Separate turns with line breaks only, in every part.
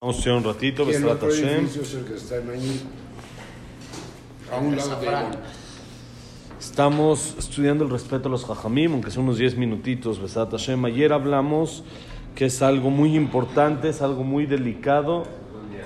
Vamos a estudiar un ratito,
que está en ahí. A un lado de él.
Estamos estudiando el respeto a los Jajamim, aunque son unos 10 minutitos, Besrat Hashem. Ayer hablamos que es algo muy importante, es algo muy delicado,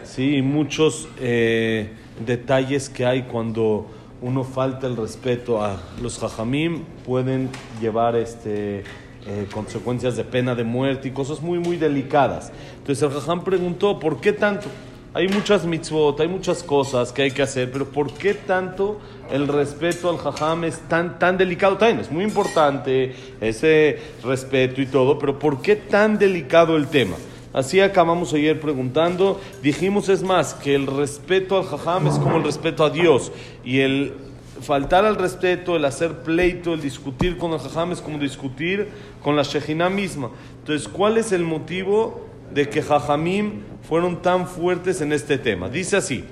sí, y muchos eh, detalles que hay cuando uno falta el respeto a los Jajamim pueden llevar este, eh, consecuencias de pena de muerte y cosas muy, muy delicadas. Entonces el Jajam preguntó, ¿por qué tanto? Hay muchas mitzvot, hay muchas cosas que hay que hacer, pero ¿por qué tanto el respeto al jajam es tan, tan delicado? También es muy importante ese respeto y todo, pero ¿por qué tan delicado el tema? Así acabamos ayer preguntando. Dijimos, es más, que el respeto al jajam es como el respeto a Dios. Y el faltar al respeto, el hacer pleito, el discutir con el jajam es como discutir con la Shejina misma. Entonces, ¿cuál es el motivo de que jajamim fueron tan fuertes en este tema? Dice así.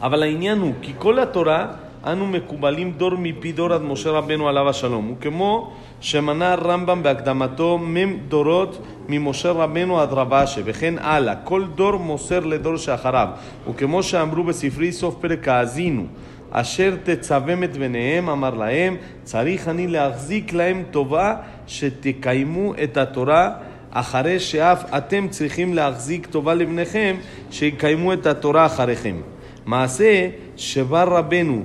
אבל העניין הוא, כי כל התורה אנו מקובלים דור מפי דור עד משה רבנו עליו השלום, וכמו שמנה הרמב"ם בהקדמתו מ"ם דורות ממשה רבנו עד רב אשי, וכן הלאה, כל דור מוסר לדור שאחריו, וכמו שאמרו בספרי סוף פרק האזינו, אשר תצוום את בניהם, אמר להם, צריך אני להחזיק להם טובה שתקיימו את התורה אחרי שאף אתם צריכים להחזיק טובה לבניכם, שיקיימו את התורה אחריכם. מעשה שבר רבנו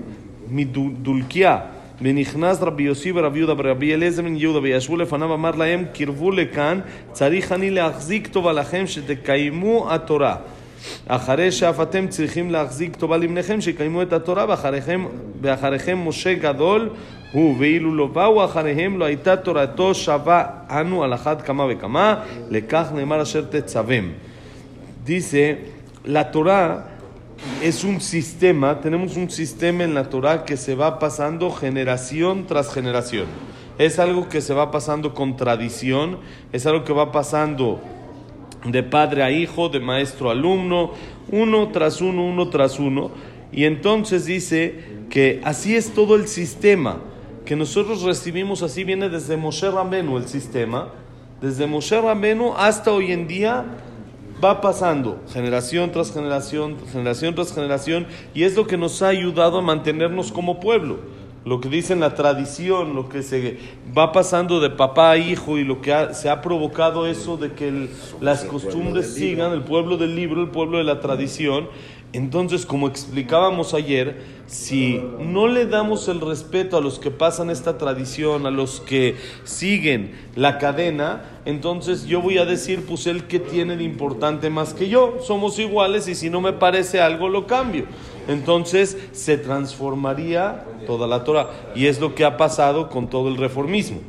מדולקיה ונכנס רבי יוסי ורבי יהודה ורבי אליעזר בן יהודה וישבו לפניו אמר להם קרבו לכאן צריך אני להחזיק טובה לכם שתקיימו התורה אחרי שאף אתם צריכים להחזיק טובה לבניכם שיקיימו את התורה ואחריכם, ואחריכם משה גדול הוא ואילו לא באו אחריהם לא הייתה תורתו שווה אנו על אחת כמה וכמה לכך נאמר אשר תצווים dice la Torah es un sistema, tenemos un sistema en la Torah que se va pasando generación tras generación. Es algo que se va pasando con tradición, es algo que va pasando de padre a hijo, de maestro a alumno, uno tras uno, uno tras uno. Y entonces dice que así es todo el sistema, que nosotros recibimos, así viene desde Moshe Rabenu el sistema, desde Moshe Rabenu hasta hoy en día va pasando generación tras generación, generación tras generación, y es lo que nos ha ayudado a mantenernos como pueblo. Lo que dice en la tradición, lo que se va pasando de papá a hijo y lo que ha- se ha provocado eso de que el- las
el
costumbres sigan, el pueblo del libro, el pueblo de la tradición. Entonces, como explicábamos ayer, si no le damos el respeto a los que pasan esta tradición, a los que siguen la cadena, entonces yo voy a decir, pues él que tiene de importante más que yo, somos iguales y si no me parece algo lo cambio. Entonces se transformaría toda la Torah y es lo que ha pasado con todo el reformismo,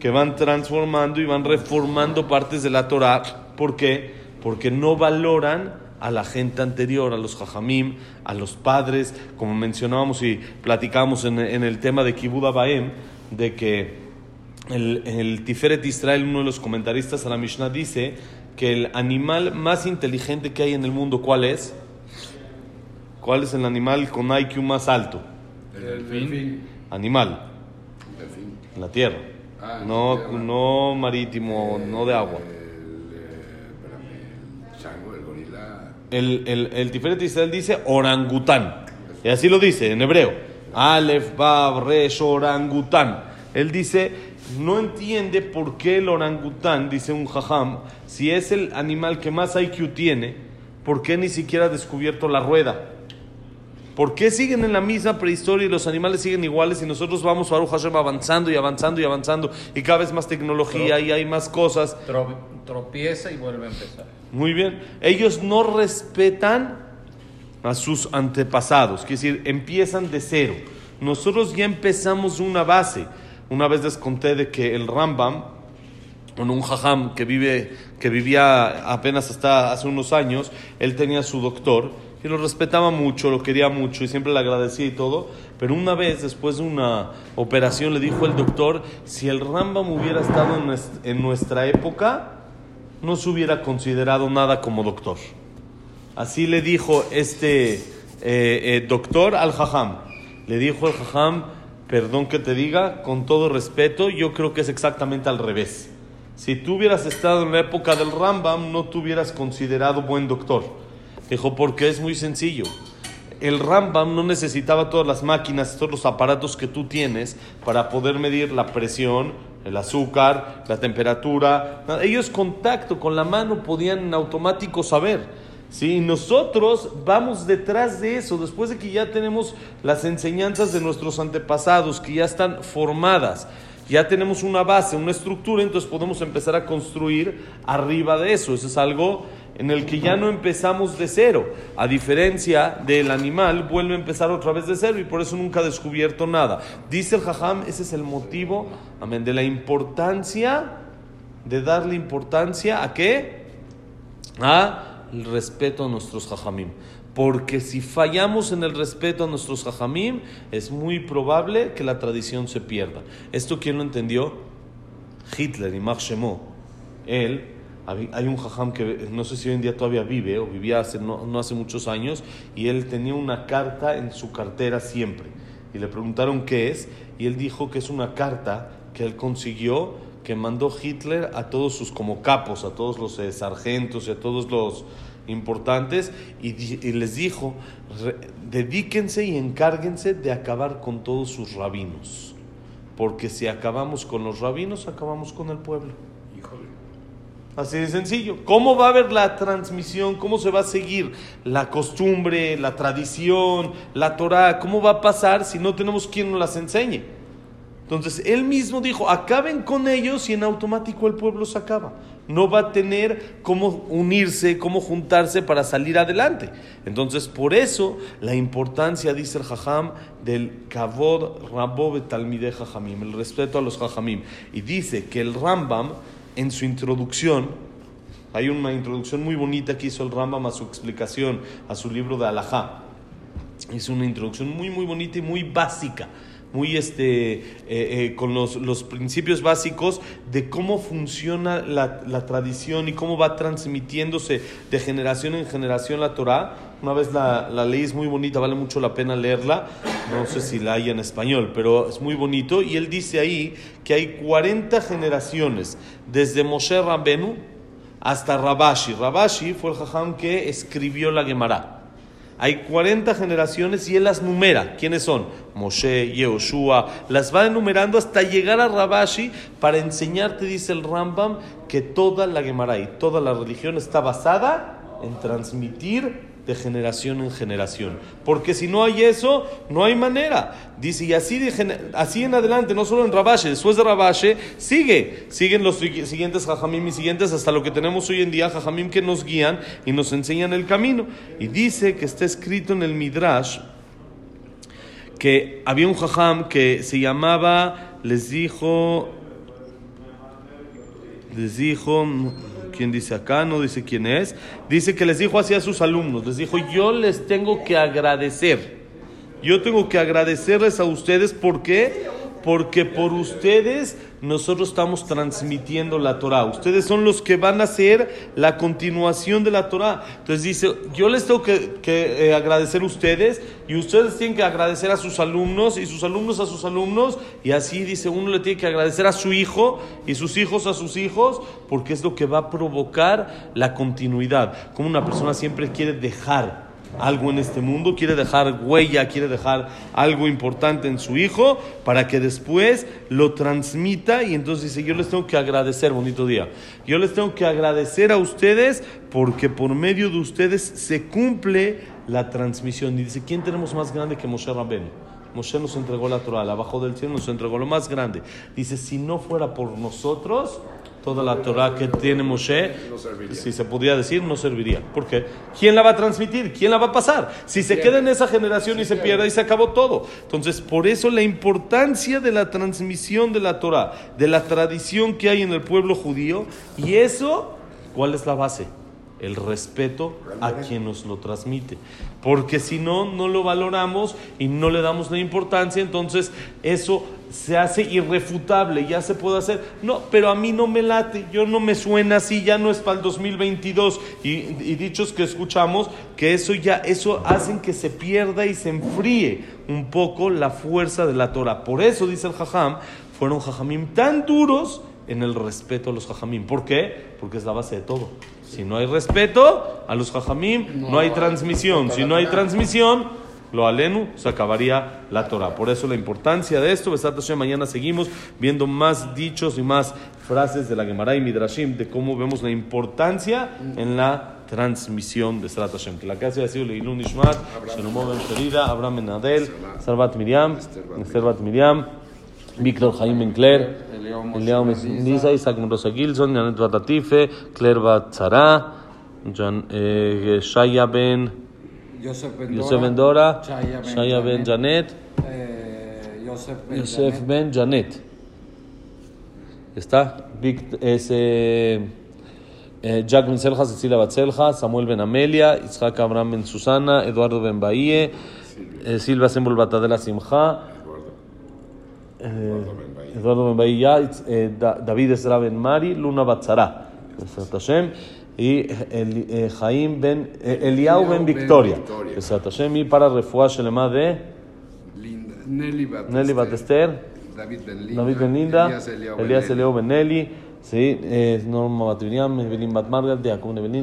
que van transformando y van reformando partes de la Torah. ¿Por qué? Porque no valoran a la gente anterior, a los jajamim, a los padres, como mencionábamos y platicábamos en, el tema de Kibud Abaem, de que el, el Tiferet Israel, uno de los comentaristas a la Mishnah, dice que el animal más inteligente que hay en el mundo, ¿cuál es? ¿Cuál es el animal con IQ más alto?
El delfín.
Animal,
Delfín.
en la tierra.
Ah, en
no,
la tierra.
no marítimo, no de agua.
El, eh, el chango, el gorila.
El, el, el Tiferet Israel dice orangután. Y así lo dice en hebreo. Aleph, Bab, Resh, orangután. Él dice, no entiende por qué el orangután, dice un jajam, si es el animal que más IQ tiene, ¿por qué ni siquiera ha descubierto la rueda? ¿Por qué siguen en la misma prehistoria y los animales siguen iguales y nosotros vamos, Baruch Hashem, avanzando y avanzando y avanzando y cada vez más tecnología y hay más cosas?
Tro- tropieza y vuelve a empezar.
Muy bien. Ellos no respetan a sus antepasados, quiere decir, empiezan de cero. Nosotros ya empezamos una base. Una vez les conté de que el Rambam, un jajam que, vive, que vivía apenas hasta hace unos años, él tenía su doctor y lo respetaba mucho, lo quería mucho y siempre le agradecía y todo. Pero una vez, después de una operación, le dijo el doctor, si el Rambam hubiera estado en nuestra época, no se hubiera considerado nada como doctor. Así le dijo este eh, eh, doctor al jajam. Le dijo al jajam, perdón que te diga, con todo respeto, yo creo que es exactamente al revés. Si tú hubieras estado en la época del Rambam, no te hubieras considerado buen doctor. Dijo, porque es muy sencillo. El Rambam no necesitaba todas las máquinas, todos los aparatos que tú tienes para poder medir la presión, el azúcar, la temperatura. Ellos contacto con la mano podían en automático saber. ¿sí? Nosotros vamos detrás de eso, después de que ya tenemos las enseñanzas de nuestros antepasados, que ya están formadas, ya tenemos una base, una estructura, entonces podemos empezar a construir arriba de eso. Eso es algo en el que ya no empezamos de cero. A diferencia del animal, vuelve a empezar otra vez de cero y por eso nunca ha descubierto nada. Dice el Jajam, ese es el motivo, amén, de la importancia, de darle importancia a qué? A el respeto a nuestros Jajamim. Porque si fallamos en el respeto a nuestros Jajamim, es muy probable que la tradición se pierda. ¿Esto quién lo entendió? Hitler y Marx. Él hay un jajam que no sé si hoy en día todavía vive o vivía hace, no, no, hace muchos años y él tenía una carta en su cartera siempre. Y le preguntaron qué es y él dijo que es una carta que él consiguió que mandó Hitler a todos sus como capos, a todos los eh, sargentos y a todos los importantes y, y les dijo, dedíquense y encárguense de acabar con todos sus rabinos. Porque si acabamos con los rabinos, acabamos con el pueblo. Así de sencillo. ¿Cómo va a haber la transmisión? ¿Cómo se va a seguir la costumbre, la tradición, la Torah? ¿Cómo va a pasar si no tenemos quien nos las enseñe? Entonces, él mismo dijo, acaben con ellos y en automático el pueblo se acaba. No va a tener cómo unirse, cómo juntarse para salir adelante. Entonces, por eso, la importancia, dice el Jajam, del Kavod Rabove Talmide Jajamim, el respeto a los Jajamim. Y dice que el Rambam, en su introducción, hay una introducción muy bonita que hizo el Rambam a su explicación, a su libro de Alajá. Es una introducción muy, muy bonita y muy básica, muy este, eh, eh, con los, los, principios básicos de cómo funciona la, la, tradición y cómo va transmitiéndose de generación en generación la Torah. Una vez la, la ley es muy bonita, vale mucho la pena leerla. No sé si la hay en español, pero es muy bonito. Y él dice ahí que hay 40 generaciones, desde Moshe Rabbenu hasta Rabashi. Rabashi fue el jajam que escribió la Gemara. Hay 40 generaciones y él las numera. ¿Quiénes son? Moshe, Yehoshua. Las va enumerando hasta llegar a Rabashi para enseñarte, dice el Rambam, que toda la Gemara y toda la religión está basada en transmitir de generación en generación. Porque si no hay eso, no hay manera. Dice, y así, de, así en adelante, no solo en Rabache, después de Rabache, sigue. Siguen los siguientes Jajamim y siguientes hasta lo que tenemos hoy en día, Jajamim que nos guían y nos enseñan el camino. Y dice que está escrito en el Midrash que había un Jajam que se llamaba, les dijo, les dijo, ¿Quién dice acá? No dice quién es. Dice que les dijo así a sus alumnos. Les dijo, yo les tengo que agradecer. Yo tengo que agradecerles a ustedes. ¿Por qué? Porque por ustedes nosotros estamos transmitiendo la Torah. Ustedes son los que van a ser la continuación de la Torah. Entonces dice, yo les tengo que, eh, agradecer a ustedes y ustedes tienen que agradecer a sus alumnos y sus alumnos a sus alumnos. Y así dice, uno le tiene que agradecer a su hijo y sus hijos a sus hijos porque es lo que va a provocar la continuidad. Como una persona siempre quiere dejar algo en este mundo, quiere dejar huella, quiere dejar algo importante en su hijo para que después lo transmita y entonces dice, yo les tengo que agradecer, bonito día, yo les tengo que agradecer a ustedes porque por medio de ustedes se cumple la transmisión. Y dice, ¿quién tenemos más grande que Moshe Rabben? Moshe nos entregó la Torah, abajo del cielo nos entregó lo más grande. Dice, si no fuera por nosotros, toda la Torah que tiene Moshe, no si se podría decir, no serviría. ¿Por qué? ¿Quién la va a transmitir? ¿Quién la va a pasar? Si se queda en esa generación y se pierde y se acabó todo. Entonces, por eso la importancia de la transmisión de la Torah, de la tradición que hay en el pueblo judío, y eso, ¿cuál es la base? El respeto a quien nos lo transmite. Porque si no, no lo valoramos y no le damos la importancia, entonces eso se hace irrefutable, ya se puede hacer. No, pero a mí no me late, yo no me suena así, ya no es para el 2022. Y, y dichos que escuchamos, que eso ya, eso hacen que se pierda y se enfríe un poco la fuerza de la Torah. Por eso, dice el Jajam, fueron Jajamim tan duros en el respeto a los jajamim. ¿Por qué? Porque es la base de todo. Si no hay respeto a los jajamim, no, hay transmisión. Si no hay transmisión, lo alenu, se acabaría la Torah. Por eso la importancia de esto. Besat Hashem, mañana seguimos viendo más dichos y más frases de la Gemara y Midrashim de cómo vemos la importancia en la transmisión de Besat Hashem. Que la casa haya sido Leilun Ishmat, Shlomo Ben Ferida, Abraham Ben Adel, Sarbat Miriam, Esther Bat Miriam, Víctor Jaime Ben Claire, Eliao Misa, Isaac Rosa Gilson, Janet Bat Latife, Claire Bat Zara, Jan- eh, Shaya Ben...
Yosef Ben
Yosef Ben Dora,
Shaya Ben
Janet,
eh, Yosef Ben Janet.
Ben Janet. ¿Está? Es, eh, eh, Jack Ben Selja, Cecilia Batzelja, Samuel Ben Amelia, Isaac Abraham Ben Susana, Eduardo Ben Bahie, eh, Silva Sembol Batadela Simja, eh, Eduardo Ben Bahie, Yaitz, eh, Da- David Esra Ben Mari, Luna Batzara, y el, eh, Jaim Ben, eh, Eliau Ben
Eliau
Victoria, y para Refuah Shelema de.
Nelly Batester.
Nelly.
David Ben Linda. Elías
Elías
Ben
eh, Norma Bat Miriam, Evelyn Bat Margaret, Jacob Ben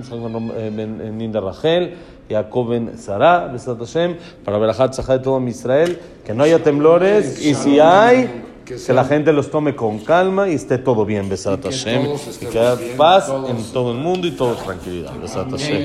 eh, eh, Linda Rachel, Jacob Ben Sara, Besat Hashem, para Berajat Zahá de todo mi Israel, que no haya temblores y si hay,
Que
la gente los tome con calma y esté todo bien, Besat Hashem, y que haya paz en todo el mundo y todos tranquilidad, Besat Hashem.